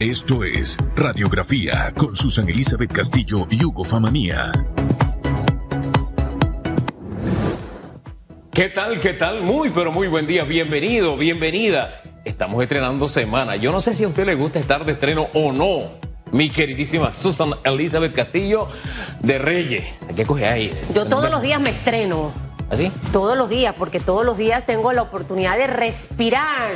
Esto es Radiografía con Susan Elizabeth Castillo y Hugo Famanía. ¿Qué tal? ¿Qué tal? Muy, pero muy buen día. Bienvenido, bienvenida. Estamos estrenando semana. Yo no sé si a usted le gusta estar de estreno o no. Mi queridísima Susan Elizabeth Castillo de Reyes. Hay que coger ahí. Yo todos los días me estreno. ¿Así? Todos los días, porque todos los días tengo la oportunidad de respirar,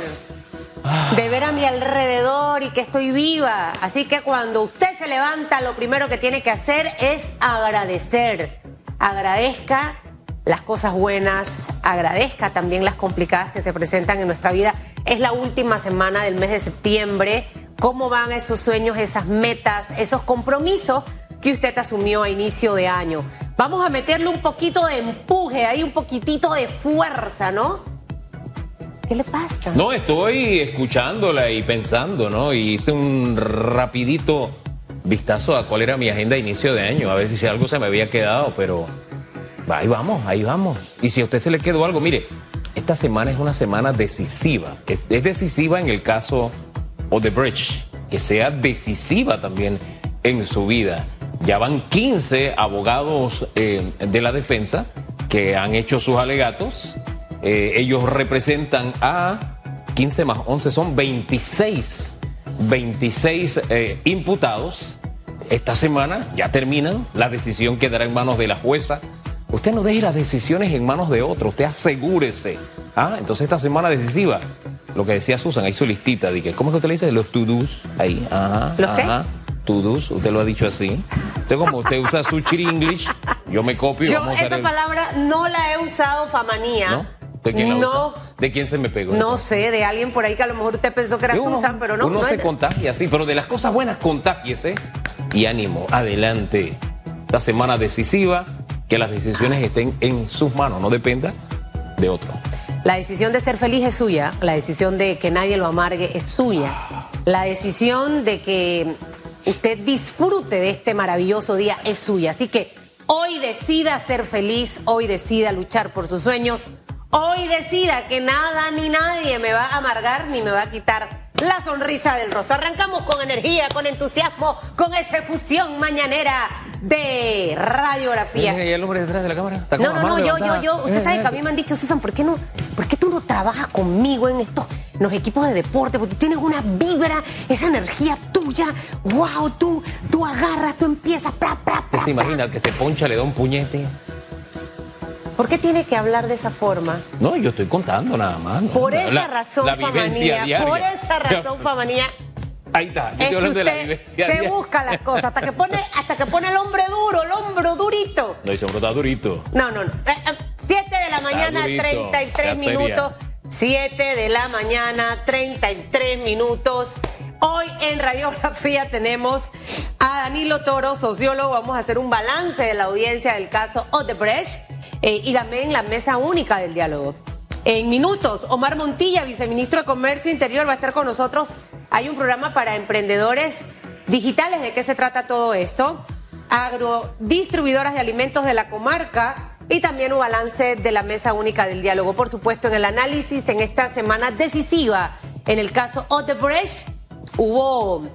de ver a mi alrededor y que estoy viva. Así que cuando usted se levanta, lo primero que tiene que hacer es agradecer. Agradezca las cosas buenas, agradezca también las complicadas que se presentan en nuestra vida. Es la última semana del mes de septiembre. ¿Cómo van esos sueños, esas metas, esos compromisos que usted asumió a inicio de año? Vamos a meterle un poquito de empuje, ahí un poquitito de fuerza, ¿no? ¿Qué le pasa? No, estoy escuchándola y pensando, ¿no? Y hice un rapidito vistazo a cuál era mi agenda de inicio de año, a ver si algo se me había quedado, pero ahí vamos, ahí vamos. Y si a usted se le quedó algo, mire, esta semana es una semana decisiva. Es, decisiva en el caso Odebrecht, que sea decisiva también en su vida. Ya van 15 abogados eh, de la defensa que han hecho sus alegatos. Eh, ellos representan a 15 más 11, son 26, 26 eh, imputados. Esta semana ya terminan, la decisión quedará en manos de la jueza. Usted no deje las decisiones en manos de otro, usted asegúrese. Ah, entonces esta semana decisiva, lo que decía Susan, ahí su listita, que, ¿cómo es que usted le dice? Los to-dos, ahí, ajá. ¿Los qué? ajá. To-dos, usted lo ha dicho así. Usted como usted usa su English, yo me copio. Yo vamos a esa palabra no la he usado, famanía. ¿No? ¿De quién la no, usa? ¿De quién se me pegó? no sé, de alguien por ahí que a lo mejor usted pensó que era Uno- Susan, pero no. Uno no se es contagia, sí, pero de las cosas buenas, contágiese. Y ánimo, adelante. Esta semana decisiva, que las decisiones estén en sus manos, no dependa de otro. La decisión de ser feliz es suya, la decisión de que nadie lo amargue es suya, la decisión de que usted disfrute de este maravilloso día es suya. Así que hoy decida ser feliz, hoy decida luchar por sus sueños, hoy decida que nada ni nadie me va a amargar ni me va a quitar la sonrisa del rostro. Arrancamos con energía, con entusiasmo, con esa fusión mañanera de radiografía. ¿y el hombre detrás de la cámara? No, no, no, yo, yo, yo, usted Eh, sabe eh, que a mí me han dicho, Susan, ¿por qué no, por qué tú no trabajas conmigo en estos, en los equipos de deporte? Porque tú tienes una vibra, esa energía tuya, wow, tú, tú agarras, tú empiezas, pra, pra, ¿Usted pra, se imagina que se poncha le da un puñete? ¿Por qué tiene que hablar de esa forma? No, yo estoy contando nada más. ¿no? Por esa La- razón, la Famanía, por esa razón, Famanía, Ahí está, yo es estoy que hablando de la usted vivencia se diaria. busca las cosas, hasta que pone, hasta que pone el hombre duro, el hombro durito. No, ese hombre está durito. No, no, no. Eh, eh, Siete de la mañana, durito, 33 ya seria. minutos. Siete de la mañana, 33 minutos. Hoy en Radiografía tenemos a Danilo Toro, sociólogo. Vamos a hacer un balance de la audiencia del caso Odebrecht eh, y también la mesa única del diálogo. En minutos, Omar Montilla, viceministro de Comercio Interior, va a estar con nosotros. Hay un programa para emprendedores digitales. ¿De qué se trata todo esto? Agrodistribuidoras de alimentos de la comarca y también un balance de la mesa única del diálogo. Por supuesto, en el análisis en esta semana decisiva en el caso Odebrecht hubo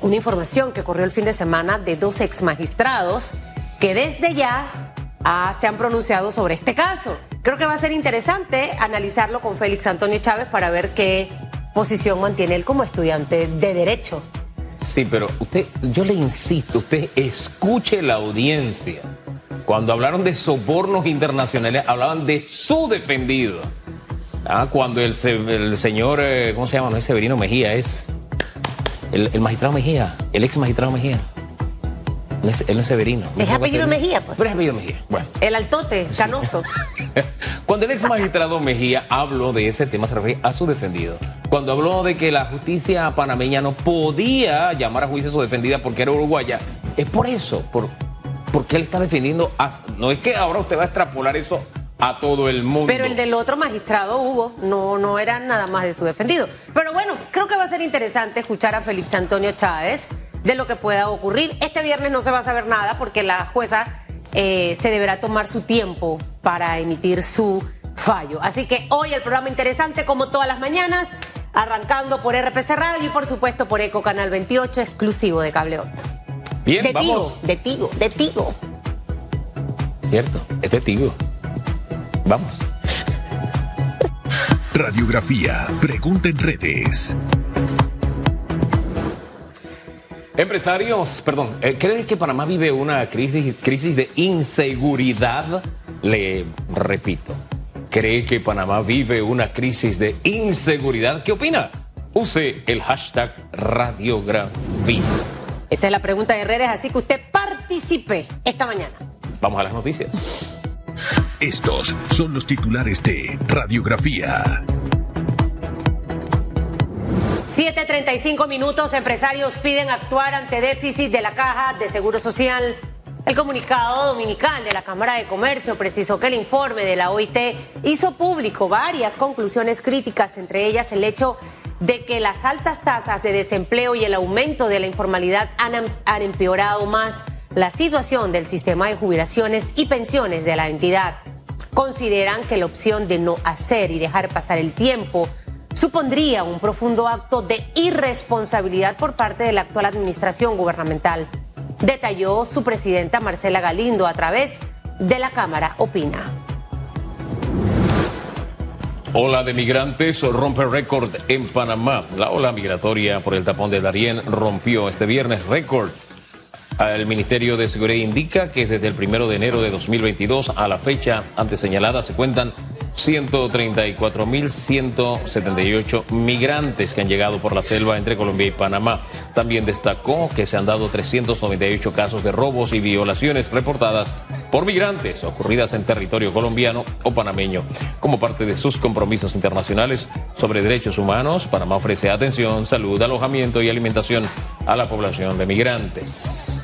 una información que corrió el fin de semana de dos ex magistrados que desde ya ah, se han pronunciado sobre este caso. Creo que va a ser interesante analizarlo con Félix Antonio Chávez para ver qué posición mantiene él como estudiante de Derecho. Sí, pero usted, yo le insisto, usted escuche la audiencia. Cuando hablaron de sobornos internacionales, hablaban de su defendido. Ah, cuando el, se- el señor, eh, ¿cómo se llama? No es Severino Mejía, es el magistrado Mejía, el ex magistrado Mejía. No es- él no es Severino. ¿No Es apellido Severino? Mejía, pues. Pero es apellido Mejía. Bueno. El altote, canoso. Cuando el ex magistrado Mejía habló de ese tema, se refiere a su defendido. Cuando habló de que la justicia panameña no podía llamar a juicio a su defendida porque era uruguaya, es por eso, por, porque él está defendiendo. A, no es que ahora usted va a extrapolar eso a todo el mundo. Pero el del otro magistrado, Hugo, no, no era nada más de su defendido. Pero bueno, creo que va a ser interesante escuchar a Félix Antonio Chávez de lo que pueda ocurrir. Este viernes no se va a saber nada porque la jueza eh, se deberá tomar su tiempo para emitir su fallo. Así que hoy el programa interesante, como todas las mañanas. arrancando por RPC Radio y por supuesto por Eco Canal 28, exclusivo de Cable Onda. Bien, de vamos. Tigo, de Tigo, de Tigo. Cierto, es de Tigo. Vamos. Radiografía. Pregunta en redes. Empresarios, perdón, eh, ¿cree que Panamá vive una crisis, crisis de inseguridad? Le repito, ¿cree que Panamá vive una crisis de inseguridad? ¿Qué opina? Use el hashtag radiografía. Esa es la pregunta de redes, así que usted participe esta mañana. Vamos a las noticias. Estos son los titulares de Radiografía. 7.35 minutos, empresarios piden actuar ante déficit de la caja de Seguro Social. El comunicado dominical de la Cámara de Comercio precisó que el informe de la OIT hizo público varias conclusiones críticas, entre ellas el hecho de que las altas tasas de desempleo y el aumento de la informalidad han, han empeorado más la situación del sistema de jubilaciones y pensiones de la entidad. Consideran que la opción de no hacer y dejar pasar el tiempo supondría un profundo acto de irresponsabilidad por parte de la actual administración gubernamental, detalló su presidenta Marcela Galindo a través de la Cámara Opina. Ola de migrantes rompe récord en Panamá. La ola migratoria por el tapón de Darién rompió este viernes récord. El Ministerio de Seguridad indica que desde el primero de enero de 2022 a la fecha antes señalada se cuentan 134.178 migrantes que han llegado por la selva entre Colombia y Panamá. También destacó que se han dado 398 casos de robos y violaciones reportadas por migrantes ocurridas en territorio colombiano o panameño. Como parte de sus compromisos internacionales sobre derechos humanos, Panamá ofrece atención, salud, alojamiento y alimentación a la población de migrantes.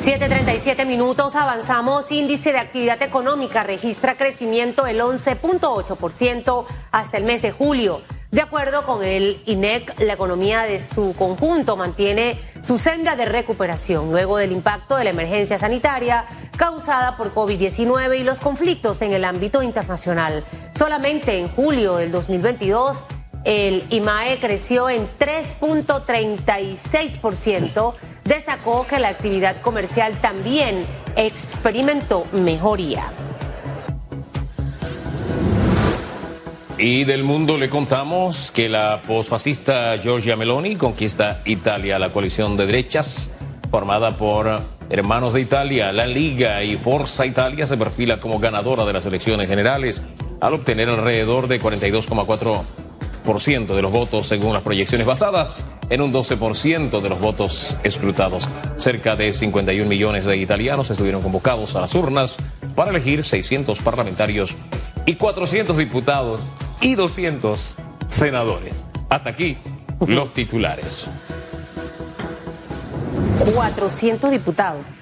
737 minutos, avanzamos. Índice de actividad económica registra crecimiento del 11.8% hasta el mes de julio. De acuerdo con el INEC, la economía de su conjunto mantiene su senda de recuperación luego del impacto de la emergencia sanitaria causada por COVID-19 y los conflictos en el ámbito internacional. Solamente en julio del 2022, el IMAE creció en 3.36% destacó que la actividad comercial también experimentó mejoría. Y del mundo le contamos que la posfascista Giorgia Meloni conquista Italia, la coalición de derechas formada por Hermanos de Italia, la Liga y Forza Italia se perfila como ganadora de las elecciones generales al obtener alrededor de 42,4 de los votos según las proyecciones basadas en un 12% de los votos escrutados. Cerca de 51 millones de italianos estuvieron convocados a las urnas para elegir 600 parlamentarios y 400 diputados y 200 senadores. Hasta aquí los titulares. 400 diputados.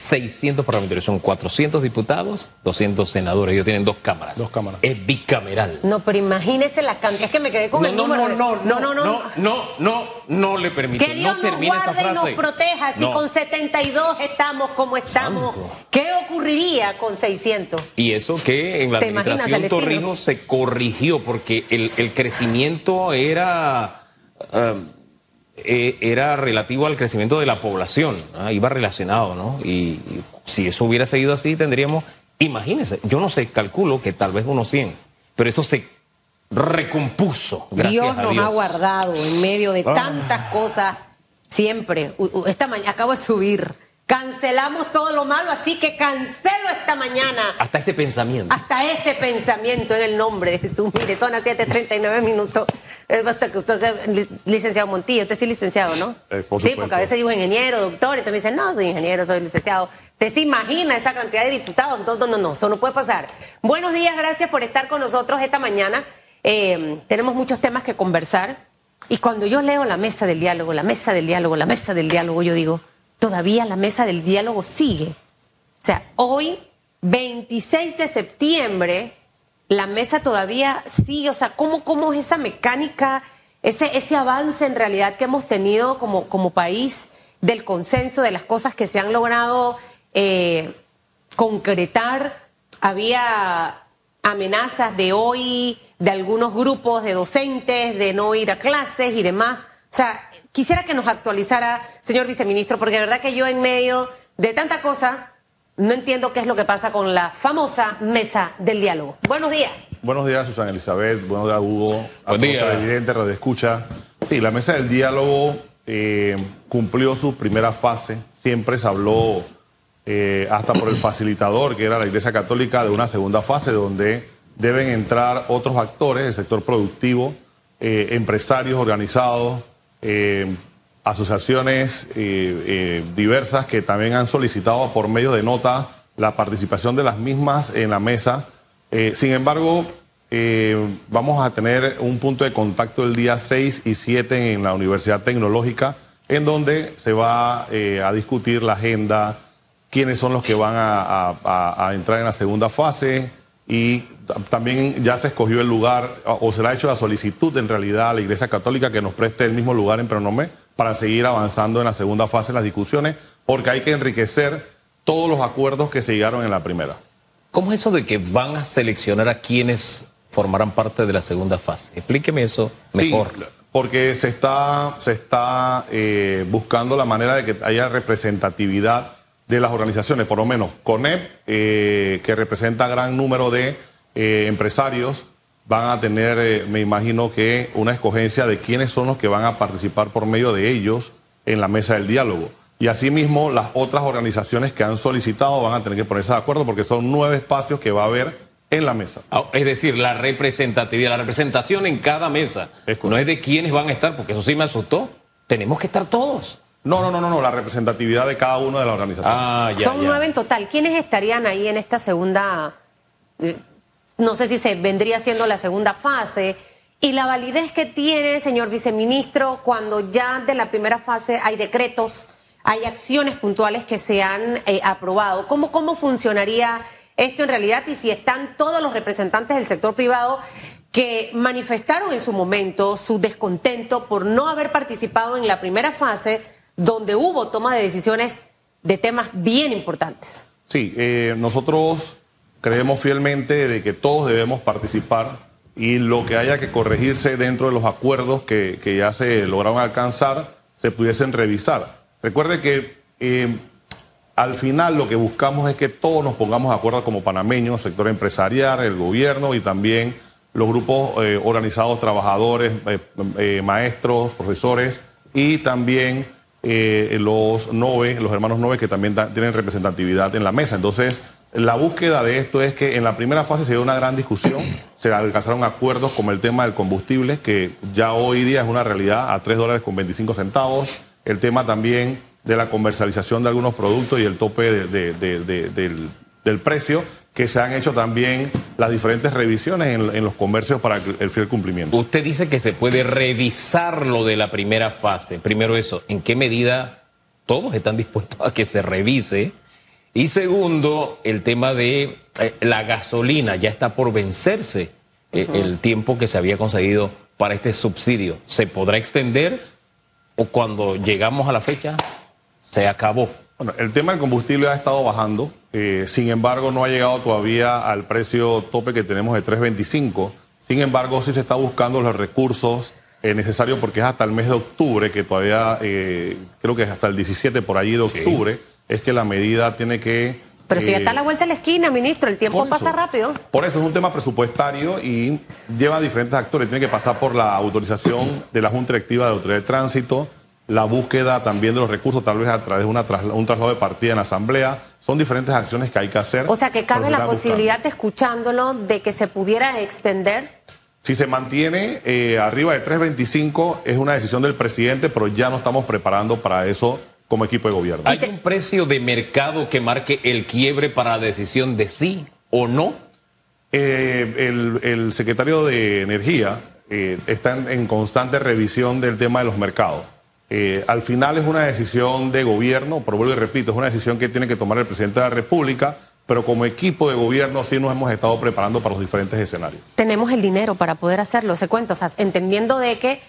600 parlamentarios, son 400 diputados, 200 senadores. Ellos tienen dos cámaras. Dos cámaras. Es bicameral. No, pero imagínese la cantidad. Es que me quedé con No, el no, número. no, de- no, no, no, no, no, no, no le permito. Que Dios no nos guarde y nos proteja. Si No. con 72 estamos como estamos, Santo. ¿qué ocurriría con 600? Y eso que en la ¿Te imaginas, administración? Torrijos se corrigió porque el, el crecimiento era, ah, eh, era relativo al crecimiento de la población, iba relacionado, ¿no? Y, y si eso hubiera seguido así, tendríamos, imagínense, yo no sé, calculo que tal vez unos 100, pero eso se recompuso, gracias Dios a nos Dios. ha guardado en medio de Ah. tantas cosas siempre. Esta mañana acabo de subir. Cancelamos todo lo malo, así que cancelo esta mañana Hasta ese pensamiento. hasta ese pensamiento en el nombre de Jesús. Mire, son las 7:39 minutos. Eh, basta que usted- li- licenciado Montillo, usted sí licenciado, ¿no? Eh, por sí, porque a veces digo ingeniero, doctor, y entonces me dicen, no, soy ingeniero, soy licenciado. ¿Usted se imagina esa cantidad de diputados? No, no, no, no, eso no puede pasar. Buenos días, gracias por estar con nosotros esta mañana. Eh, tenemos muchos temas que conversar. Y cuando yo leo la mesa del diálogo, la mesa del diálogo, la mesa del diálogo, yo digo, todavía la mesa del diálogo sigue. O sea, hoy, 26 de septiembre, la mesa todavía sigue. O sea, ¿cómo, cómo es esa mecánica, ese, ese avance en realidad que hemos tenido como, como país del consenso, de las cosas que se han logrado eh, concretar? Había amenazas de hoy de algunos grupos de docentes de no ir a clases y demás. O sea, quisiera que nos actualizara, señor viceministro, porque de verdad que yo en medio de tanta cosa no entiendo qué es lo que pasa con la famosa mesa del diálogo. Buenos días. Buenos días, Susana Elizabeth. Buenos días, Hugo. Buen día. Televidente, Radio Escucha. Sí, la mesa del diálogo eh, cumplió su primera fase. Siempre se habló, eh, hasta por el facilitador, que era la Iglesia Católica, de una segunda fase donde deben entrar otros actores del sector productivo, eh, empresarios organizados, eh, asociaciones eh, eh, diversas que también han solicitado por medio de nota la participación de las mismas en la mesa. Sin embargo, vamos a tener un punto de contacto el día 6 y 7 en la Universidad Tecnológica, en donde se va a discutir la agenda, quiénes son los que van a, a- entrar en la segunda fase y también ya se escogió el lugar o se le ha hecho la solicitud en realidad a la Iglesia Católica que nos preste el mismo lugar en Pronomé para seguir avanzando en la segunda fase de las discusiones, porque hay que enriquecer todos los acuerdos que se llegaron en la primera. ¿Cómo es eso de que van a seleccionar a quienes formarán parte de la segunda fase? Explíqueme eso mejor. Sí, porque se está, se está eh, buscando la manera de que haya representatividad de las organizaciones, por lo menos CONEP, eh, que representa gran número de eh, empresarios, van a tener, eh, me imagino que, una escogencia de quiénes son los que van a participar por medio de ellos en la mesa del diálogo. Y asimismo, las otras organizaciones que han solicitado van a tener que ponerse de acuerdo porque son nueve espacios que va a haber en la mesa. Ah, Es decir, la representatividad, la representación en cada mesa. Es no es de quiénes van a estar, porque eso sí me asustó. Tenemos que estar todos. No, no, no, no, no, la representatividad de cada una de las organizaciones. Ah, ya, Son ya. nueve en total. ¿Quiénes estarían ahí en esta segunda? No sé si se vendría siendo la segunda fase. Y la validez que tiene, señor viceministro, cuando ya de la primera fase hay decretos, hay acciones puntuales que se han eh, aprobado. ¿Cómo, ¿Cómo funcionaría esto en realidad? Y si están todos los representantes del sector privado que manifestaron en su momento su descontento por no haber participado en la primera fase, donde hubo toma de decisiones de temas bien importantes. Sí, eh, nosotros creemos fielmente de que todos debemos participar y lo que haya que corregirse dentro de los acuerdos que, que ya se lograron alcanzar se pudiesen revisar. Recuerde que eh, al final lo que buscamos es que todos nos pongamos de acuerdo como panameños, sector empresarial, el gobierno y también los grupos eh, organizados, trabajadores, eh, maestros, profesores y también los NOVE, los hermanos NOVE que también tienen representatividad en la mesa. Entonces, la búsqueda de esto es que en la primera fase se dio una gran discusión, se alcanzaron acuerdos como el tema del combustible, que ya hoy día es una realidad a 3 dólares con 25 centavos, el tema también de la comercialización de algunos productos y el tope de- de- de- de- del, del precio, que se han hecho también las diferentes revisiones en, en los comercios para el fiel cumplimiento. Usted dice que se puede revisar lo de la primera fase. Primero eso, ¿en qué medida todos están dispuestos a que se revise? Y segundo, el tema de eh, la gasolina. Ya está por vencerse eh, el tiempo que se había conseguido para este subsidio. ¿Se podrá extender o cuando llegamos a la fecha se acabó? Bueno, el tema del combustible ha estado bajando, eh, sin embargo no ha llegado todavía al precio tope que tenemos de 3.25. Sin embargo, sí se está buscando los recursos eh, necesarios porque es hasta el mes de octubre, que todavía eh, creo que es hasta el 17 por allí de octubre, es que la medida tiene que... Pero si ya eh, está a la vuelta de la esquina, ministro, el tiempo eso. pasa rápido. Por eso es un tema presupuestario y lleva diferentes actores. Tiene que pasar por la autorización de la Junta Directiva de la Autoridad de Tránsito, la búsqueda también de los recursos, tal vez a través de una trasla- un traslado de partida en la Asamblea. Son diferentes acciones que hay que hacer. O sea, que cabe la posibilidad, escuchándolo, de que se pudiera extender. Si se mantiene eh, arriba de 3.25, es una decisión del presidente, pero ya no estamos preparando para eso como equipo de gobierno. ¿Hay un precio de mercado que marque el quiebre para la decisión de sí o no? Eh, el, el secretario de Energía eh, está en, en constante revisión del tema de los mercados. Eh, al final es una decisión de gobierno, pero vuelvo y repito, es una decisión que tiene que tomar el presidente de la República, pero como equipo de gobierno sí nos hemos estado preparando para los diferentes escenarios. Tenemos el dinero para poder hacerlo, se cuenta. O sea, entendiendo de que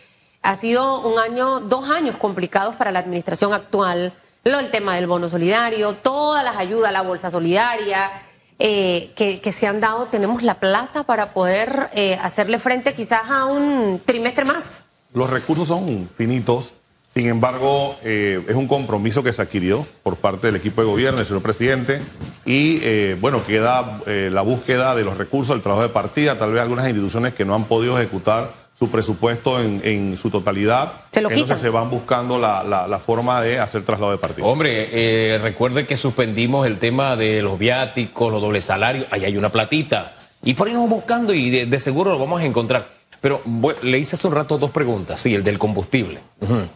ha sido un año, dos años complicados para la administración actual, lo del tema del bono solidario, todas las ayudas, la bolsa solidaria, eh, que, se han dado, tenemos la plata para poder eh, hacerle frente quizás a un trimestre más. Los recursos son finitos, sin embargo, eh, es un compromiso que se adquirió por parte del equipo de gobierno, del señor presidente, y bueno, queda la búsqueda de los recursos, el trabajo de partida, tal vez algunas instituciones que no han podido ejecutar su presupuesto en, en su totalidad. Se lo Entonces se van buscando la, la- la forma de hacer traslado de partida. Hombre, eh, recuerde que suspendimos el tema de los viáticos, los dobles salarios. Ahí hay una platita. Y por ahí nos vamos buscando y de, de seguro lo vamos a encontrar. Pero le hice hace un rato dos preguntas. Sí, el del combustible.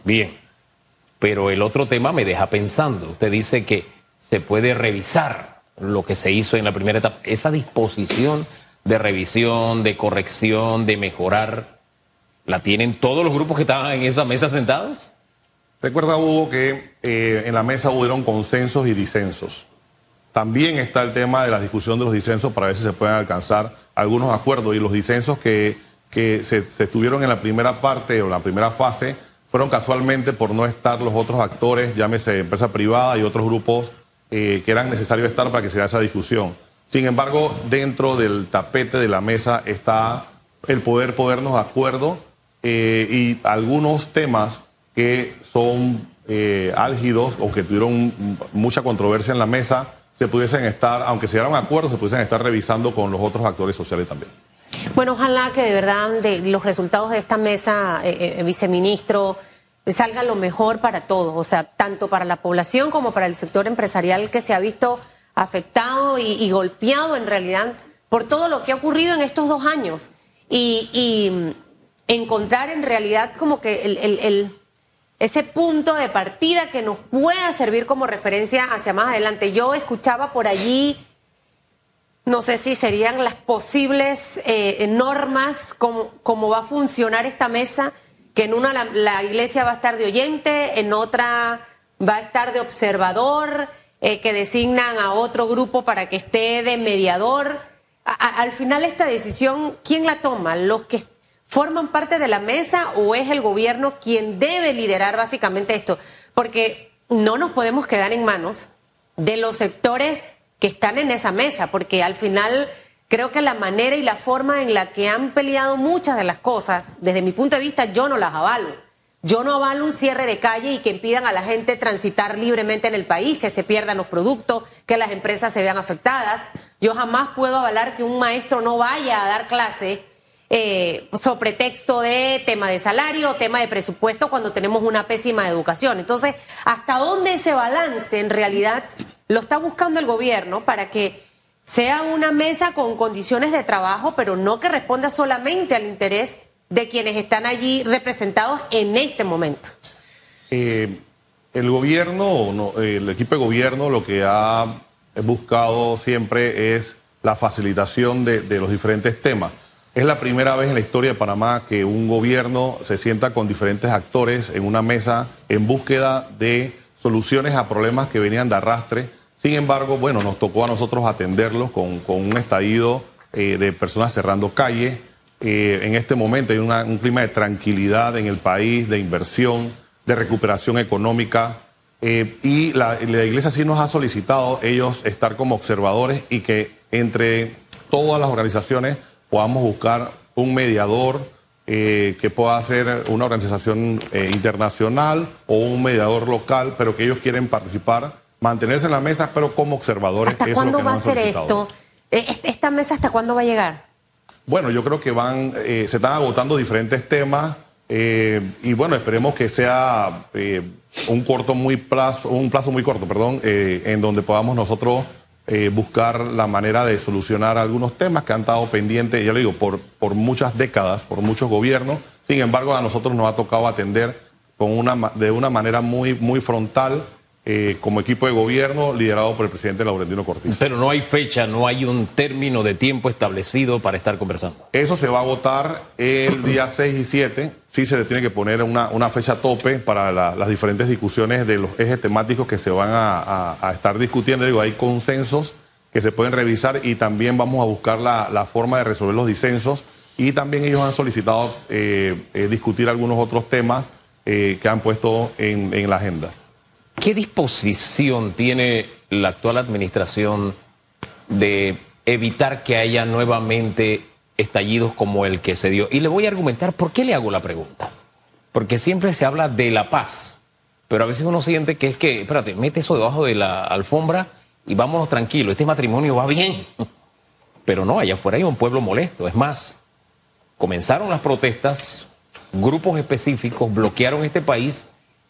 Bien. Pero el otro tema me deja pensando. Usted dice que se puede revisar lo que se hizo en la primera etapa. Esa disposición de revisión, de corrección, de mejorar, ¿la tienen todos los grupos que estaban en esa mesa sentados? Recuerda, Hugo, que eh, en la mesa hubieron consensos y disensos. También está el tema de la discusión de los disensos para ver si se pueden alcanzar algunos acuerdos. Y los disensos que, que se, estuvieron en la primera parte o la primera fase fueron casualmente por no estar los otros actores, llámese empresa privada y otros grupos eh, que eran necesarios estar para que se haga esa discusión. Sin embargo, dentro del tapete de la mesa está el poder podernos de acuerdo eh, y algunos temas que son eh, álgidos o que tuvieron mucha controversia en la mesa, se pudiesen estar, aunque se dieran acuerdos, se pudiesen estar revisando con los otros actores sociales también. Bueno, ojalá que de verdad los resultados de esta mesa, eh, viceministro, salga lo mejor para todos, o sea, tanto para la población como para el sector empresarial que se ha visto afectado y, golpeado en realidad por todo lo que ha ocurrido en estos dos años. Y, encontrar en realidad como que el- el- ese punto de partida que nos pueda servir como referencia hacia más adelante. Yo escuchaba por allí, no sé si serían las posibles eh, normas, cómo, cómo va a funcionar esta mesa, que en una la, iglesia va a estar de oyente, en otra va a estar de observador, eh, que designan a otro grupo para que esté de mediador. Al final esta decisión, ¿quién la toma? ¿Los que forman parte de la mesa o es el gobierno quien debe liderar básicamente esto? Porque no nos podemos quedar en manos de los sectores que están en esa mesa, porque al final creo que la manera y la forma en la que han peleado muchas de las cosas, desde mi punto de vista, yo no las avalo. Yo no avalo un cierre de calle y que impidan a la gente transitar libremente en el país, que se pierdan los productos, que las empresas se vean afectadas. Yo jamás puedo avalar que un maestro no vaya a dar clase eh, sobre texto de tema de salario tema de presupuesto cuando tenemos una pésima educación. Entonces, ¿hasta dónde ese balance en realidad lo está buscando el gobierno para que sea una mesa con condiciones de trabajo, pero no que responda solamente al interés de quienes están allí representados en este momento? Eh, el gobierno, no, el equipo de gobierno lo que ha buscado siempre es la facilitación de los diferentes temas. Es la primera vez en la historia de Panamá que un gobierno se sienta con diferentes actores en una mesa en búsqueda de soluciones a problemas que venían de arrastre. Sin embargo, bueno, nos tocó a nosotros atenderlos con, un estallido eh, de personas cerrando calles. Eh, en este momento hay un clima de tranquilidad en el país, de inversión, de recuperación económica. eh, y la iglesia sí nos ha solicitado ellos estar como observadores y que entre todas las organizaciones podamos buscar un mediador eh, que pueda ser una organización eh, internacional o un mediador local, pero que ellos quieren participar, mantenerse en la mesa, pero como observadores. ¿Hasta Eso es lo cuándo que va a ser esto? Eh, est- ¿Esta mesa hasta cuándo va a llegar? Bueno, yo creo que van, eh, se están agotando diferentes temas y bueno, esperemos que sea un corto muy plazo, un plazo muy corto, perdón, en donde podamos nosotros eh, buscar la manera de solucionar algunos temas que han estado pendientes, ya le digo, por, por muchas décadas, por muchos gobiernos. Sin embargo, a nosotros nos ha tocado atender con una, de una manera muy, muy frontal eh, como equipo de gobierno liderado por el presidente Laurentino Cortiz. Pero no hay fecha, no hay un término de tiempo establecido para estar conversando. Eso se va a votar el día 6 y 7. Sí se le tiene que poner una, una fecha tope para la- las diferentes discusiones de los ejes temáticos que se van a, a- a estar discutiendo. Digo, hay consensos que se pueden revisar y también vamos a buscar la, la forma de resolver los disensos. Y también ellos han solicitado eh, eh, discutir algunos otros temas que han puesto en, en la agenda. ¿Qué disposición tiene la actual administración de evitar que haya nuevamente estallidos como el que se dio. Y le voy a argumentar por qué le hago la pregunta. Porque siempre se habla de la paz, pero a veces uno siente que es que, espérate, mete eso debajo de la alfombra y vámonos tranquilos, este matrimonio va bien. Pero no, allá afuera hay un pueblo molesto. Es más, comenzaron las protestas, grupos específicos bloquearon este país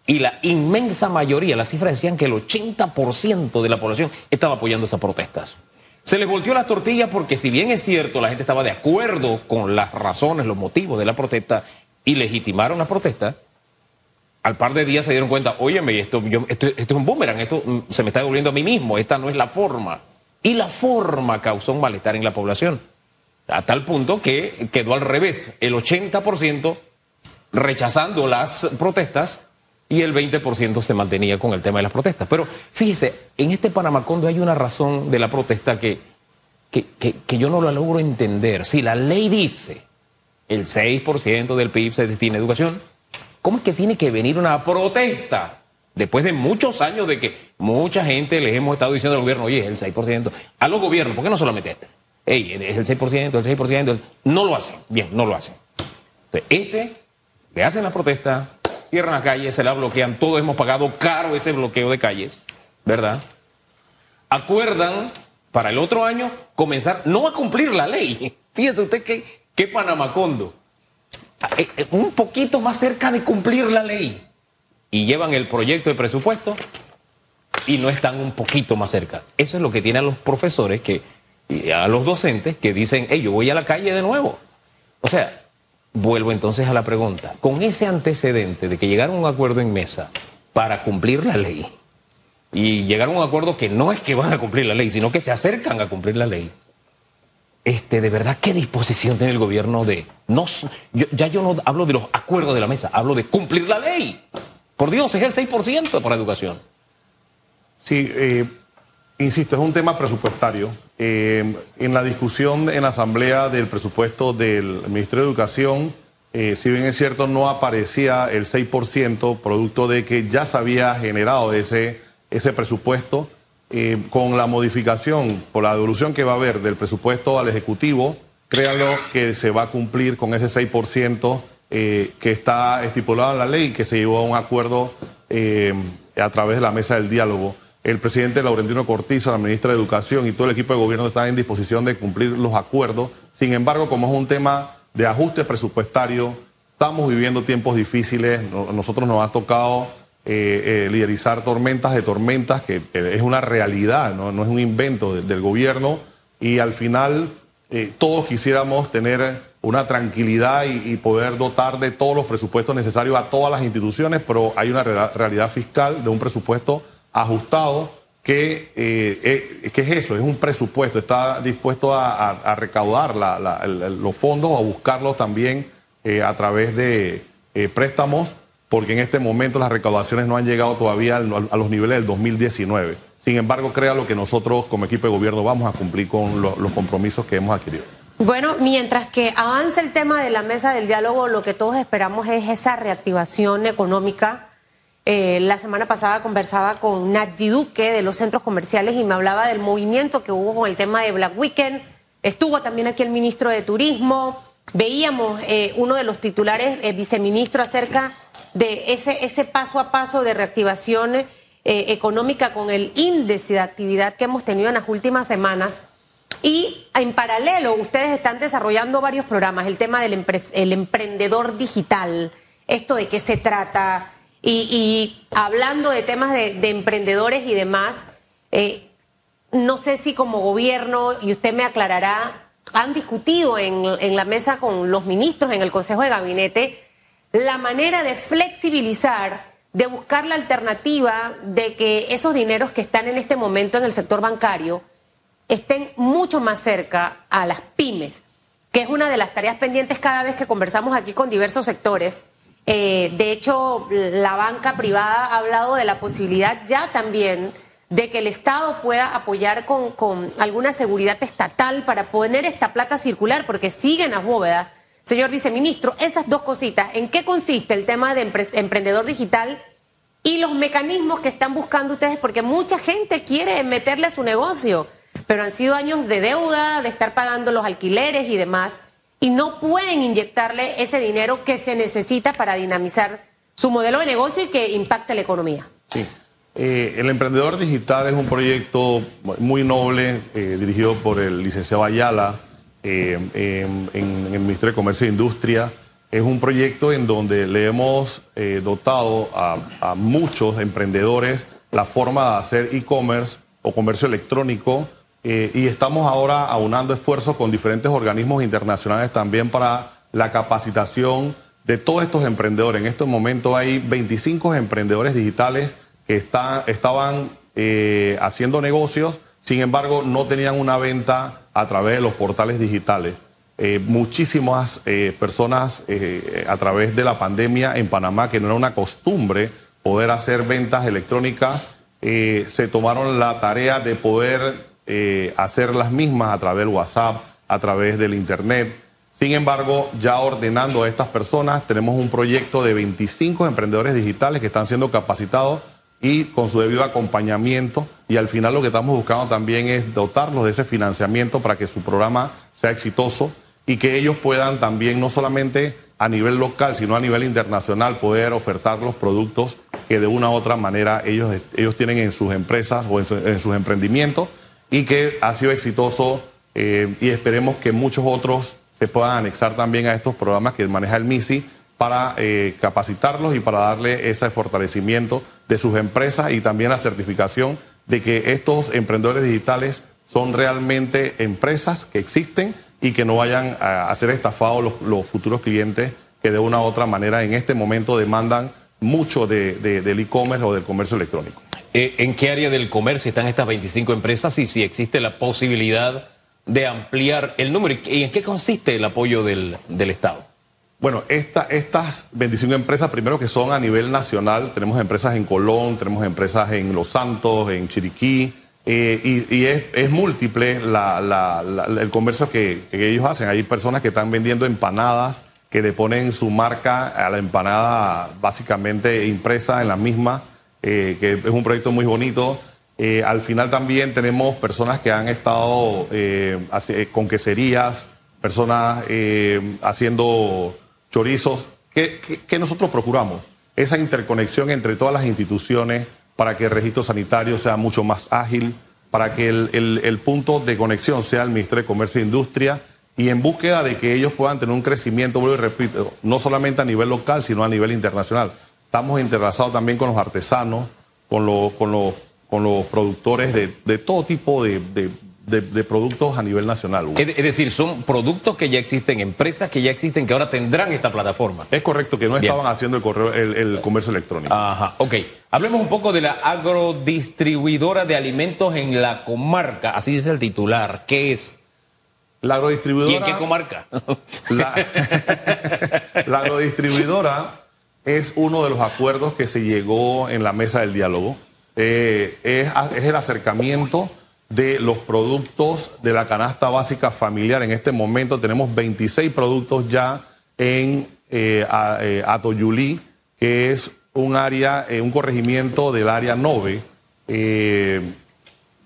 y la inmensa mayoría, las cifras decían que el 80% de la población estaba apoyando esas protestas. Se les volteó las tortillas porque si bien es cierto, la gente estaba de acuerdo con las razones, los motivos de la protesta y legitimaron la protesta, al par de días se dieron cuenta, óyeme, esto, esto, es un boomerang, esto mm, se me está devolviendo a mí mismo, esta no es la forma. Y la forma causó un malestar en la población, a tal punto que quedó al revés, el 80% rechazando las protestas y el 20% se mantenía con el tema de las protestas. Pero fíjese, en este Panamacondo hay una razón de la protesta que, que, que, yo no la logro entender. Si la ley dice el 6% del PIB se destina a educación, ¿cómo es que tiene que venir una protesta? Después de muchos años de que mucha gente les hemos estado diciendo al gobierno, oye, es el 6%. A los gobiernos, ¿por qué no solamente este? Ey, es el 6%, el 6%. No lo hacen. Bien, no lo hacen. Entonces, este, le hacen la protesta, cierran las calles, se la bloquean, todos hemos pagado caro ese bloqueo de calles, ¿verdad? Acuerdan para el otro año comenzar no a cumplir la ley. Fíjese usted que, qué Panamacondo. Eh, eh, un poquito más cerca de cumplir la ley. Y llevan el proyecto de presupuesto y no están un poquito más cerca. Eso es lo que tienen los profesores que, a los docentes que dicen, hey, yo voy a la calle de nuevo. O sea, Vuelvo entonces a la pregunta. Con ese antecedente de que llegaron a un acuerdo en mesa para cumplir la ley y llegaron a un acuerdo que no es que van a cumplir la ley, sino que se acercan a cumplir la ley, este, de verdad, ¿qué disposición tiene el gobierno de... No, ya yo no hablo de los acuerdos de la mesa, hablo de cumplir la ley. Por Dios, es el 6% para educación. Sí, eh, insisto, es un tema presupuestario. Eh, en la discusión en la Asamblea del presupuesto del Ministerio de Educación, eh, si bien es cierto, no aparecía el 6%, producto de que ya se había generado ese, ese presupuesto. Eh, con la modificación, por la devolución que va a haber del presupuesto al Ejecutivo, créanlo que se va a cumplir con ese 6% que está estipulado en la ley y que se llevó a un acuerdo a través de la mesa del diálogo el presidente Laurentino Cortizo, la ministra de Educación y todo el equipo de gobierno están en disposición de cumplir los acuerdos. Sin embargo, como es un tema de ajuste presupuestario, estamos viviendo tiempos difíciles. Nosotros nos ha tocado eh, eh, liderizar tormentas de tormentas, que es una realidad, no, es un invento del gobierno. Y al final eh, todos quisiéramos tener una tranquilidad y, poder dotar de todos los presupuestos necesarios a todas las instituciones, pero hay una realidad fiscal de un presupuesto ajustado que, eh, eh, es eso, es un presupuesto, está dispuesto a, recaudar los fondos a buscarlos también eh, a través de préstamos, porque en este momento las recaudaciones no han llegado todavía a los niveles del 2019. Sin embargo, crea lo que nosotros como equipo de gobierno vamos a cumplir con los compromisos que hemos adquirido. Bueno, mientras que avance el tema de la mesa del diálogo, lo que todos esperamos es esa reactivación económica eh, la semana pasada conversaba con Nadji Duque de los centros comerciales y me hablaba del movimiento que hubo con el tema de Black Weekend. Estuvo también aquí el ministro de Turismo. Veíamos eh, uno de los titulares, el viceministro, acerca de ese, paso a paso de reactivación eh, económica con el índice de actividad que hemos tenido en las últimas semanas. Y en paralelo, ustedes están desarrollando varios programas, el tema del el emprendedor digital, esto de qué se trata, y, hablando de temas de, emprendedores y demás, eh, no sé si como gobierno, y usted me aclarará, han discutido en, en la mesa con los ministros en el Consejo de Gabinete la manera de flexibilizar, de buscar la alternativa de que esos dineros que están en este momento en el sector bancario estén mucho más cerca a las pymes, que es una de las tareas pendientes cada vez que conversamos aquí con diversos sectores eh, de hecho, la banca privada ha hablado de la posibilidad ya también de que el Estado pueda apoyar con, alguna seguridad estatal para poner esta plata circular, porque siguen las bóvedas. Señor viceministro, esas dos cositas, ¿en qué consiste el tema de emprendedor digital y los mecanismos que están buscando ustedes? Porque mucha gente quiere meterle a su negocio, pero han sido años de deuda, de estar pagando los alquileres y demás, y no pueden inyectarle ese dinero que se necesita para dinamizar su modelo de negocio y que impacte la economía. Sí. Eh, el Emprendedor Digital es un proyecto muy noble, eh, dirigido por el licenciado Ayala eh, en, en el Ministerio de Comercio e Industria es un proyecto en donde le hemos dotado a, muchos emprendedores la forma de hacer e-commerce o comercio electrónico eh, y estamos ahora aunando esfuerzos con diferentes organismos internacionales también para la capacitación de todos estos emprendedores. En este momento hay 25 emprendedores digitales que estaban eh, haciendo negocios, sin embargo no tenían una venta a través de los portales digitales. Eh, muchísimas personas a través de la pandemia en Panamá, que no era una costumbre poder hacer ventas electrónicas, se tomaron la tarea de poder hacer las mismas a través del WhatsApp, a través del Internet. Sin embargo, ya ordenando a estas personas, tenemos un proyecto de 25 emprendedores digitales que están siendo capacitados y con su debido acompañamiento. Y al final lo que estamos buscando también es dotarlos de ese financiamiento para que su programa sea exitoso y que ellos puedan también, no solamente a nivel local, sino a nivel internacional, poder ofertar los productos que de una u otra manera ellos, ellos tienen en sus empresas o en, sus emprendimientos y que ha sido exitoso eh, y esperemos que muchos otros se puedan anexar también a estos programas que maneja el MISI para eh, capacitarlos y para darle ese fortalecimiento de sus empresas y también la certificación de que estos emprendedores digitales son realmente empresas que existen y que no vayan a, ser estafados los, futuros clientes que de una u otra manera en este momento demandan mucho de, del e-commerce o del comercio electrónico. Eh, ¿En qué área del comercio están estas 25 empresas y si existe la posibilidad de ampliar el número? ¿Y en qué consiste el apoyo del, del Estado? Bueno, esta, estas 25 empresas, primero que son a nivel nacional, tenemos empresas en Colón, tenemos empresas en Los Santos, en Chiriquí, eh, y, es, múltiple el comercio que, ellos hacen. Hay personas que están vendiendo empanadas que le ponen su marca a la empanada básicamente impresa en la misma, eh, que es un proyecto muy bonito. Eh, al final también tenemos personas que han estado con queserías, personas haciendo chorizos. que nosotros procuramos? Esa interconexión entre todas las instituciones para que el registro sanitario sea mucho más ágil, para que el, punto de conexión sea el Ministerio de Comercio e Industria y en búsqueda de que ellos puedan tener un crecimiento, vuelvo y repito, no solamente a nivel local, sino a nivel internacional. Estamos entrelazados también con los artesanos, con los, con los, con los productores de, todo tipo de, de, productos a nivel nacional. Es, decir, son productos que ya existen, empresas que ya existen, que ahora tendrán esta plataforma. Es correcto, que no estaban haciendo el, correo, el, comercio electrónico. Ajá, ok. Hablemos un poco de la agrodistribuidora de alimentos en la comarca, así dice el titular. ¿Qué es? La agrodistribuidora... ¿Y en qué comarca? La, la agrodistribuidora es uno de los acuerdos que se llegó en la mesa del diálogo. Eh, es, el acercamiento de los productos de la canasta básica familiar. En este momento tenemos 26 productos ya en eh, eh, Atoyulí, que es un área, un corregimiento del área 9. de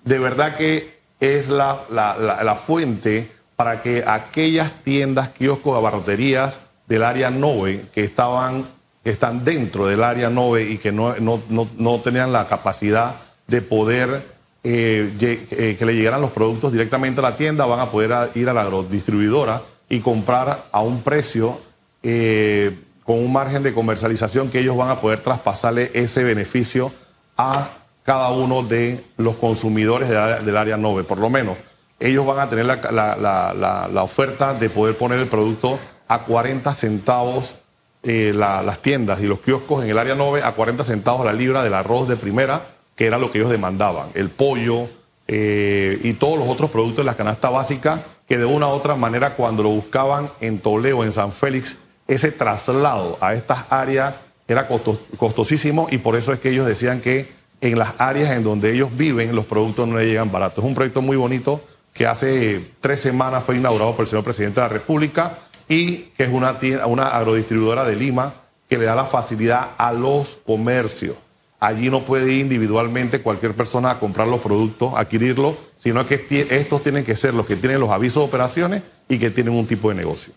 verdad que es la, la, fuente para que aquellas tiendas, kioscos, abarroterías del área 9 que estaban que están dentro del área 9 y que no, no, no tenían la capacidad de poder eh, eh, que le llegaran los productos directamente a la tienda, van a poder ir a la distribuidora y comprar a un precio eh, con un margen de comercialización que ellos van a poder traspasarle ese beneficio a cada uno de los consumidores del área 9, por lo menos. Ellos van a tener la, oferta de poder poner el producto a 40 centavos las tiendas y los kioscos en el área 9 a 40 centavos la libra del arroz de primera que era lo que ellos demandaban, el pollo eh, y todos los otros productos de la canasta básica, que de una u otra manera cuando lo buscaban en Toledo, en San Félix, ese traslado a estas áreas era costosísimo y por eso es que ellos decían que en las áreas en donde ellos viven los productos no le llegan baratos. Es un proyecto muy bonito que hace tres semanas fue inaugurado por el señor presidente de la República y que es una, una agrodistribuidora de Lima que le da la facilidad a los comercios Allí no puede ir individualmente cualquier persona a comprar los productos, adquirirlos, sino que estos tienen que ser los que tienen los avisos de operaciones y que tienen un tipo de negocio.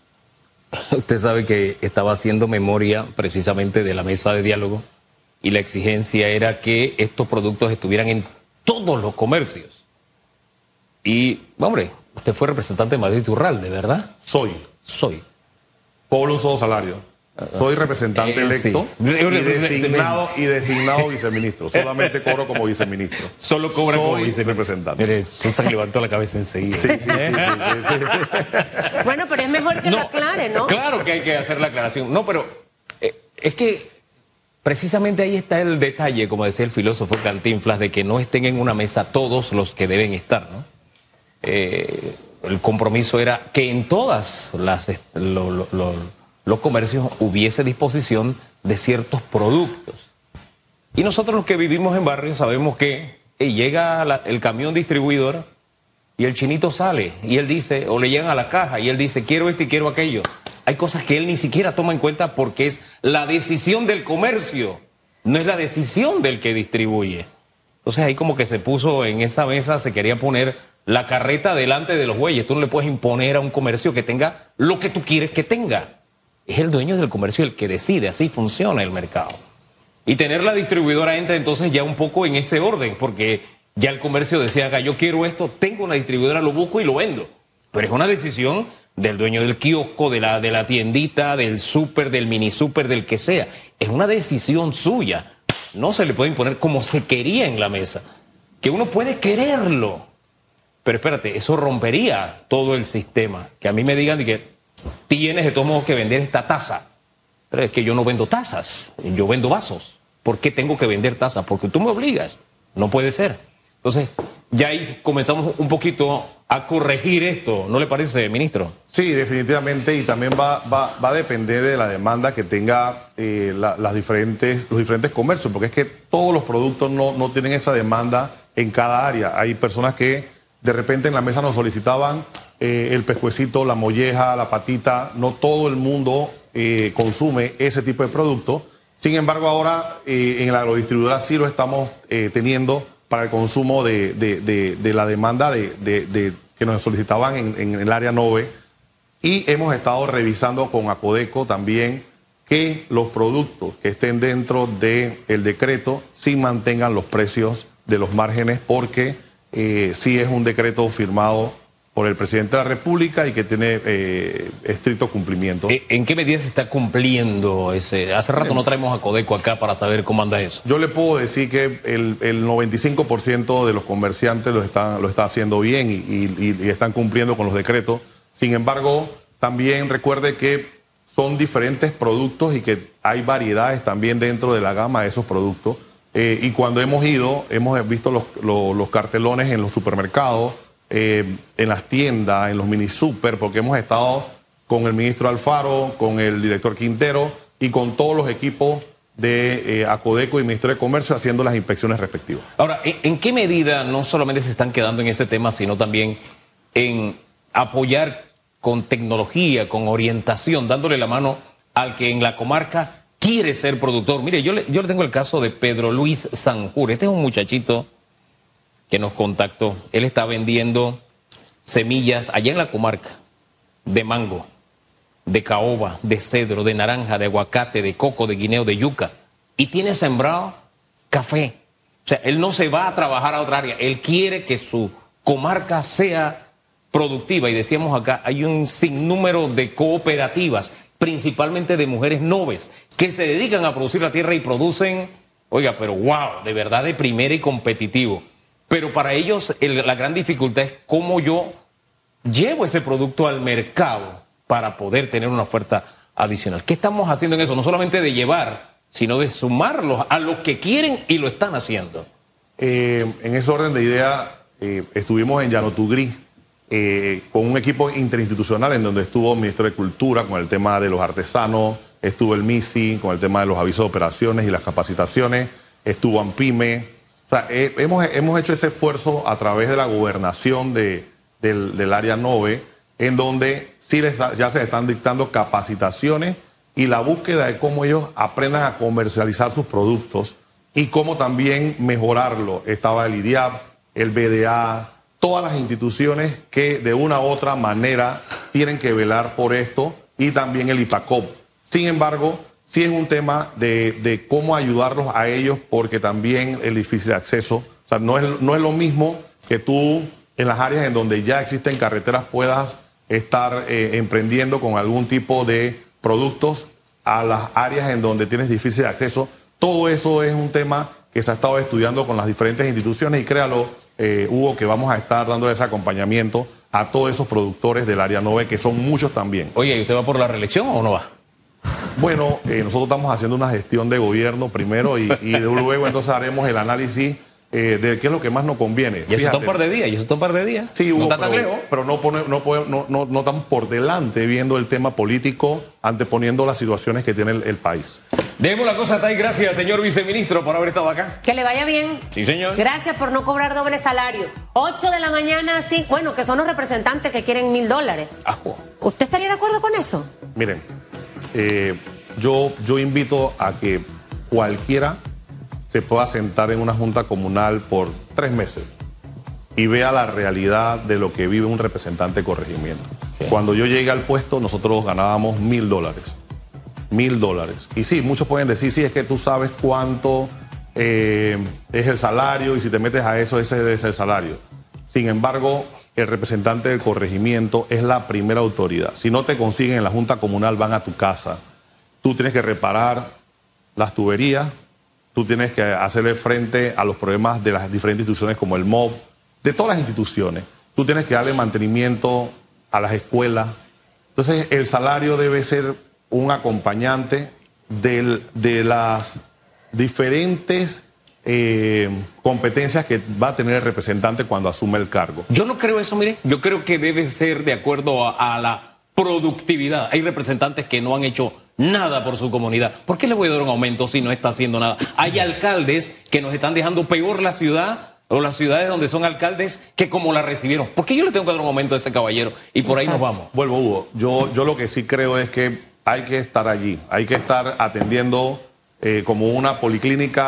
Usted sabe que estaba haciendo memoria precisamente de la mesa de diálogo y la exigencia era que estos productos estuvieran en todos los comercios. Y, hombre, usted fue representante de Madrid Turral, ¿de verdad? Soy, Soy. cobro un solo salario. Soy representante Eh, electo sí. y, designado, y designado viceministro. Solamente cobro como viceministro. Solo cobra como Soy vice representante. Mire, Sosa levantó la cabeza enseguida. Sí, sí, sí, sí, sí, sí. Bueno, pero es mejor que lo aclare, ¿no? Claro que hay que hacer la aclaración. No, pero eh, es que precisamente ahí está el detalle, como decía el filósofo Cantinflas, de que no estén en una mesa todos los que deben estar, ¿no? Eh, el compromiso era que en todas las los comercios hubiese disposición de ciertos productos. Y nosotros los que vivimos en barrios sabemos que llega el camión distribuidor y el chinito sale y él dice, o le llegan a la caja y él dice, quiero esto y quiero aquello. Hay cosas que él ni siquiera toma en cuenta porque es la decisión del comercio, no es la decisión del que distribuye. Entonces ahí como que se puso en esa mesa, se quería poner la carreta delante de los bueyes. Tú no le puedes imponer a un comercio que tenga lo que tú quieres que tenga. Es el dueño del comercio el que decide, así funciona el mercado. Y tener la distribuidora entra entonces ya un poco en ese orden, porque ya el comercio decía, "Haga, yo quiero esto, tengo una distribuidora, lo busco y lo vendo. Pero es una decisión del dueño del kiosco, de la, de la tiendita, del súper, del mini súper, del que sea. Es una decisión suya. No se le puede imponer como se quería en la mesa. Que uno puede quererlo. Pero espérate, eso rompería todo el sistema. Que a mí me digan que tienes de todos modos que vender esta taza. Pero es que yo no vendo tazas, yo vendo vasos. ¿Por qué tengo que vender tazas? Porque tú me obligas. No puede ser. Entonces, ya ahí comenzamos un poquito a corregir esto, ¿no le parece, ministro? Sí, definitivamente, y también va, va, va a depender de la demanda que tenga eh, la- las diferentes, los diferentes comercios, porque es que todos los productos no, no tienen esa demanda en cada área. Hay personas que de repente en la mesa nos solicitaban eh, el pescuecito, la molleja, la patita, no todo el mundo eh, consume ese tipo de producto. Sin embargo, ahora eh, en la agrodistribuidora sí lo estamos teniendo para el consumo de, de- la demanda de, de- de- que nos solicitaban en, en el área 9. Y hemos estado revisando con Acodeco también que los productos que estén dentro del decreto sí mantengan los precios de los márgenes porque eh, sí es un decreto firmado por el presidente de la República y que tiene eh, estricto cumplimiento. Eh, ¿En qué medida se está cumpliendo ese? Hace rato no traemos a Codeco acá para saber cómo anda eso. Yo le puedo decir que el, el 95% de los comerciantes lo están, lo está haciendo bien y, y- y están cumpliendo con los decretos. Sin embargo, también recuerde que son diferentes productos y que hay variedades también dentro de la gama de esos productos. Eh, y cuando hemos ido, hemos visto los, los- cartelones en los supermercados, eh, en las tiendas, en los mini super, porque hemos estado con el ministro Alfaro, con el director Quintero y con todos los equipos de eh, Acodeco y Ministerio de Comercio haciendo las inspecciones respectivas. Ahora, ¿en, en qué medida no solamente se están quedando en ese tema, sino también en apoyar con tecnología, con orientación, dándole la mano al que en la comarca quiere ser productor? Mire, yo le, yo le tengo el caso de Pedro Luis Sanjur. Este es un muchachito que nos contactó. Él está vendiendo semillas allá en la comarca de mango, de caoba, de cedro, de naranja, de aguacate, de coco, de guineo, de yuca. Y tiene sembrado café. O sea, él no se va a trabajar a otra área. Él quiere que su comarca sea productiva. Y decíamos acá, hay un sinnúmero de cooperativas, principalmente de mujeres noves, que se dedican a producir la tierra y producen, oiga, pero wow, de verdad de primera y competitivo. Pero para ellos el- la gran dificultad es cómo yo llevo ese producto al mercado para poder tener una oferta adicional. ¿Qué estamos haciendo en eso? No solamente de llevar, sino de sumarlos a los que quieren y lo están haciendo. Eh, en ese orden de idea, eh, estuvimos en Yanotugri eh, con un equipo interinstitucional en donde estuvo el Ministerio de Cultura con el tema de los artesanos, estuvo el MISI con el tema de los avisos de operaciones y las capacitaciones, estuvo AMPIME. O sea, eh, hemos, hemos hecho ese esfuerzo a través de la gobernación de, del, área 9, en donde sí les ya se están dictando capacitaciones y la búsqueda de cómo ellos aprendan a comercializar sus productos y cómo también mejorarlo. Estaba el IDIAP, el BDA, todas las instituciones que de una u otra manera tienen que velar por esto y también el IPACOP. Sin embargo, sí es un tema de, cómo ayudarlos a ellos porque también el difícil acceso, o sea, no es, no es lo mismo que tú en las áreas en donde ya existen carreteras puedas estar eh, emprendiendo con algún tipo de productos a las áreas en donde tienes difícil acceso. Todo eso es un tema que se ha estado estudiando con las diferentes instituciones y créalo, eh, Hugo, que vamos a estar dando ese acompañamiento a todos esos productores del área 9, que son muchos también. Oye, ¿y usted va por la reelección o no va? Bueno, eh, nosotros estamos haciendo una gestión de gobierno primero y, y luego entonces haremos el análisis eh, de qué es lo que más nos conviene. Y eso está un par de días, y eso está un par de días. Sí, no está tan pero, pero no, pone- no, puede- no, no- no estamos por delante viendo el tema político, anteponiendo las situaciones que tiene el, el país. Dejemos la cosa hasta ahí. Gracias, señor viceministro, por haber estado acá. Que le vaya bien. Sí, señor. Gracias por no cobrar doble salario. 8 de la mañana, sí. Bueno, que son los representantes que quieren mil dólares. Ajo. ¿Usted estaría de acuerdo con eso? Miren, eh, yo, yo invito a que cualquiera se pueda sentar en una junta comunal por tres meses y vea la realidad de lo que vive un representante de corregimiento. Sí. Cuando yo llegué al puesto, nosotros ganábamos mil dólares. Mil dólares. Y sí, muchos pueden decir, sí, es que tú sabes cuánto eh, es el salario y si te metes a eso, ese es el salario. Sin embargo, el representante del corregimiento es la primera autoridad. Si no te consiguen en la junta comunal, van a tu casa. Tú tienes que reparar las tuberías, tú tienes que hacerle frente a los problemas de las diferentes instituciones como el MOB, de todas las instituciones. Tú tienes que darle mantenimiento a las escuelas. Entonces, el salario debe ser un acompañante de las diferentes eh, competencias que va a tener el representante cuando asume el cargo. Yo no creo eso, mire. Yo creo que debe ser de acuerdo a la productividad. Hay representantes que no han hecho nada por su comunidad. ¿Por qué le voy a dar un aumento si no está haciendo nada? Hay alcaldes que nos están dejando peor la ciudad o las ciudades donde son alcaldes que como la recibieron. ¿Por qué yo le tengo que dar un aumento a ese caballero? Y por ahí nos vamos. Vuelvo, Hugo. Yo, yo lo que sí creo es que hay que estar allí, hay que estar atendiendo eh, como una policlínica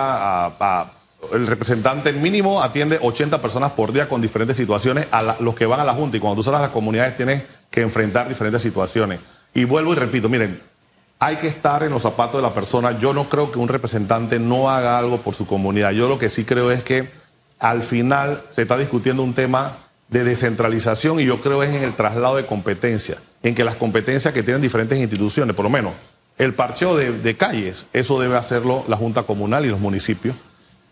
a, a- el representante mínimo atiende 80 personas por día con diferentes situaciones a la- los que van a la Junta y cuando tú sales a las comunidades tienes que enfrentar diferentes situaciones. Y vuelvo y repito, miren, hay que estar en los zapatos de la persona. Yo no creo que un representante no haga algo por su comunidad. Yo lo que sí creo es que al final se está discutiendo un tema de descentralización y yo creo es en el traslado de competencia, en que las competencias que tienen diferentes instituciones, por lo menos el parcheo de, calles, eso debe hacerlo la Junta Comunal y los municipios.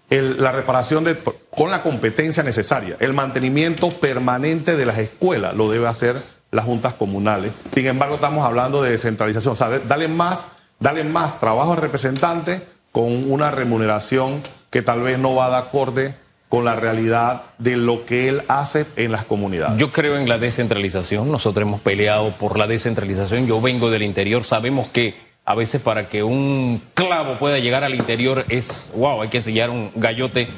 La reparación de, con la competencia necesaria, el mantenimiento permanente de las escuelas lo debe hacer las juntas comunales. Sin embargo, estamos hablando de descentralización, o sea, darle más, darle más trabajo al representante con una remuneración que tal vez no va de acorde con la realidad de lo que él hace en las comunidades. Yo creo en la descentralización. Nosotros hemos peleado por la descentralización. Yo vengo del interior. Sabemos que a veces para que un clavo pueda llegar al interior es, wow, hay que enseñar un gallote.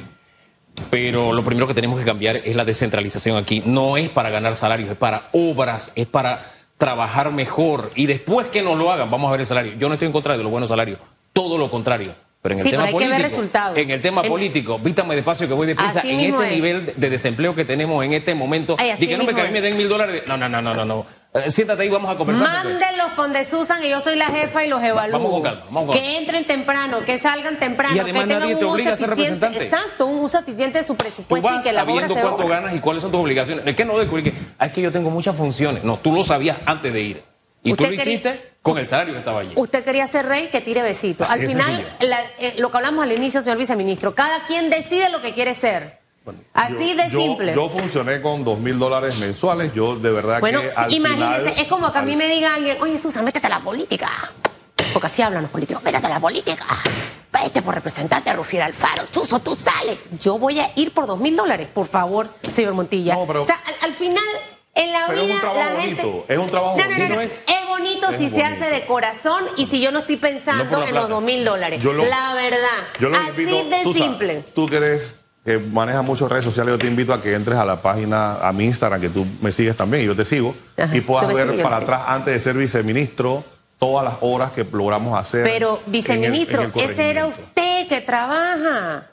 Pero lo primero que tenemos que cambiar es la descentralización aquí. No es para ganar salarios, es para obras, es para trabajar mejor. Y después que nos lo hagan, vamos a ver el salario. Yo no estoy en contra de los buenos salarios. Todo lo contrario. Pero en el Sí, tema pero hay que ver político, resultados. en el tema En- político, vístame despacio que voy deprisa. Así En este es. nivel de desempleo que tenemos en este momento, Ay, Dije, no me me den mil dólares. No, no, no, no, no. no. Eh, siéntate ahí, vamos a conversar. Mándenlos donde Susan y yo soy la jefa y los evalúo. vamos con calma, vamos con que entren temprano, que salgan temprano, Y además que tengan nadie te un obliga uso a ser eficiente. representante. Exacto, un uso eficiente de su Tú presupuesto vas y que la obra sabiendo se cuánto obra. ganas y cuáles son tus obligaciones. Es que no descubrí que "Ah, es que yo tengo muchas funciones. No, tú lo sabías antes de ir. Y tú Usted lo quería- hiciste con el salario que estaba allí. Usted quería ser rey, que tire besitos. Al final, la- eh, lo que hablamos al inicio, señor viceministro, cada quien decide lo que quiere ser. Así Yo- de simple. Yo funcioné con dos mil dólares mensuales. Yo de verdad bueno, que. al imagínese, final- es como que a mí al- me diga alguien, oye Susan, métete a la política. Porque así hablan los políticos, métete a la política. Vete por representante a Rufiel Alfaro. Chuso, tú sales. Yo voy a ir por dos mil dólares, por favor, señor Montilla. No, pero- o sea, al, al final, en la Pero es un trabajo la gente. bonito, es un trabajo no, no, no, bonito. no, No es, es- bonito es si se hace de corazón y si yo no estoy pensando en los dos mil dólares. Yo lo- la verdad. Yo lo así invito, de simple. Tú que eres, que manejas muchas redes sociales, yo te invito a que entres a la página, a mi Instagram, que tú me sigues también y yo te sigo, Ajá, y puedas ver sigues, para atrás, antes de ser viceministro, todas las horas que logramos hacer. Pero, en el- viceministro, en el ese era usted que trabaja.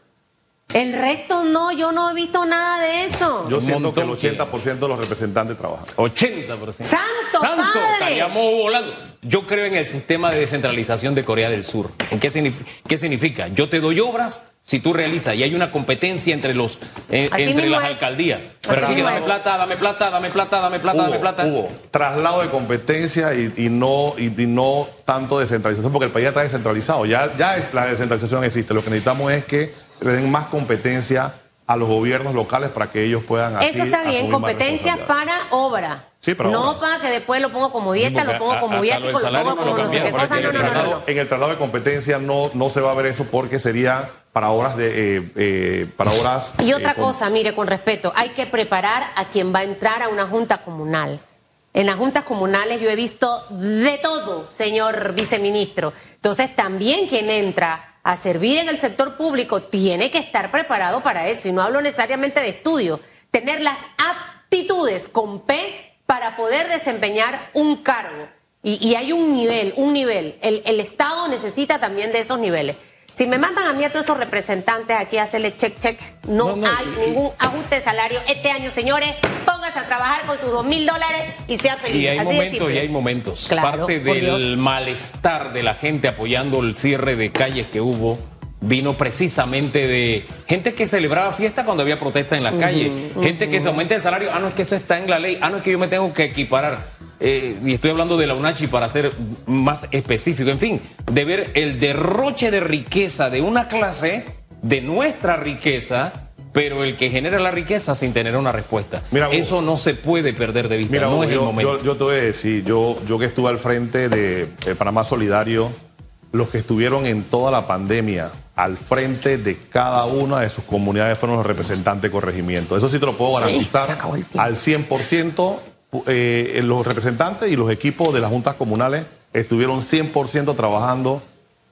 El resto no, yo no he visto nada de eso. Yo Un siento que el montón que- 80% de los representantes trabajan. 80%. ¡Santo Santo, padre! estaríamos volando. Yo creo en el sistema de descentralización de Corea del Sur. ¿En qué, signif- qué significa? Yo te doy obras si tú realizas y hay una competencia entre los eh, entre las es. alcaldías. Pero aquí dame es. plata, dame plata, dame plata, dame plata, dame plata, dame Hugo, plata. Hugo, traslado de competencia y, y no, y, y no tanto descentralización, porque el país ya está descentralizado. Ya, ya es- la descentralización existe. Lo que necesitamos es que se le den más competencia a los gobiernos locales para que ellos puedan así Eso está bien, competencias para obra. Sí, para no obra. para que después lo pongo como dieta, lo pongo como lo viático, lo salario pongo no lo como no sé qué cosa. No, no, no. En el traslado de competencia no, no se va a ver eso porque sería para obras de eh, eh, para obras Y otra eh, con- cosa, mire, con respeto, hay que preparar a quien va a entrar a una junta comunal. En las juntas comunales yo he visto de todo, señor viceministro. Entonces también quien entra a servir en el sector público tiene que estar preparado para eso. Y no hablo necesariamente de estudio, tener las aptitudes con P para poder desempeñar un cargo. Y, y hay un nivel, un nivel. El, el Estado necesita también de esos niveles. Si me mandan a mí a todos esos representantes aquí a hacerle check, check, no, No, no, hay y- ningún ajuste de salario este año, señores. Póngase a trabajar con sus dos mil dólares y sea feliz. Y hay Así momentos y hay momentos. Claro, Parte Dios. del malestar de la gente apoyando el cierre de calles que hubo vino precisamente de gente que celebraba fiesta cuando había protesta en la calle, gente que se aumenta el salario, ah no es que eso está en la ley, ah no es que yo me tengo que equiparar. Eh, y estoy hablando de la UNACHI para ser más específico, en fin, de ver el derroche de riqueza de una clase, de nuestra riqueza, pero el que genera la riqueza sin tener una respuesta. Mira, eso no se puede perder de vista, Mira, no es el momento. yo- yo te voy a decir, yo, yo que estuve al frente de, de Panamá Solidario, los que estuvieron en toda la pandemia al frente de cada una de sus comunidades fueron los representantes de corregimiento. Eso sí te lo puedo garantizar tiempo. al 100%. Eh, los representantes y los equipos de las juntas comunales estuvieron 100% trabajando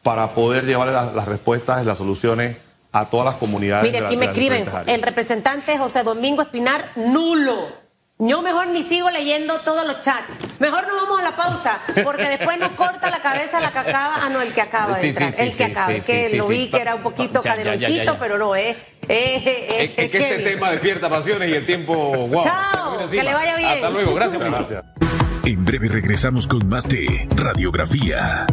para poder llevarle las, las respuestas y las soluciones a todas las comunidades. Mire, aquí me escriben, el representante José Domingo Espinar, nulo. Yo mejor ni sigo leyendo todos los chats. Mejor nos vamos a la pausa, porque después nos corta la cabeza la que acaba. Ah, no, el que acaba de Sí, entrar. sí, sí, el que sí, acaba. sí, es que sí, lo sí, vi sí. que era un poquito caderoncito, pero no es. Es, es- Es, es que este tema despierta pasiones y el tiempo, wow. Chao, que le vaya bien. Hasta luego, gracias. Gracias. En breve regresamos con más de Radiografía.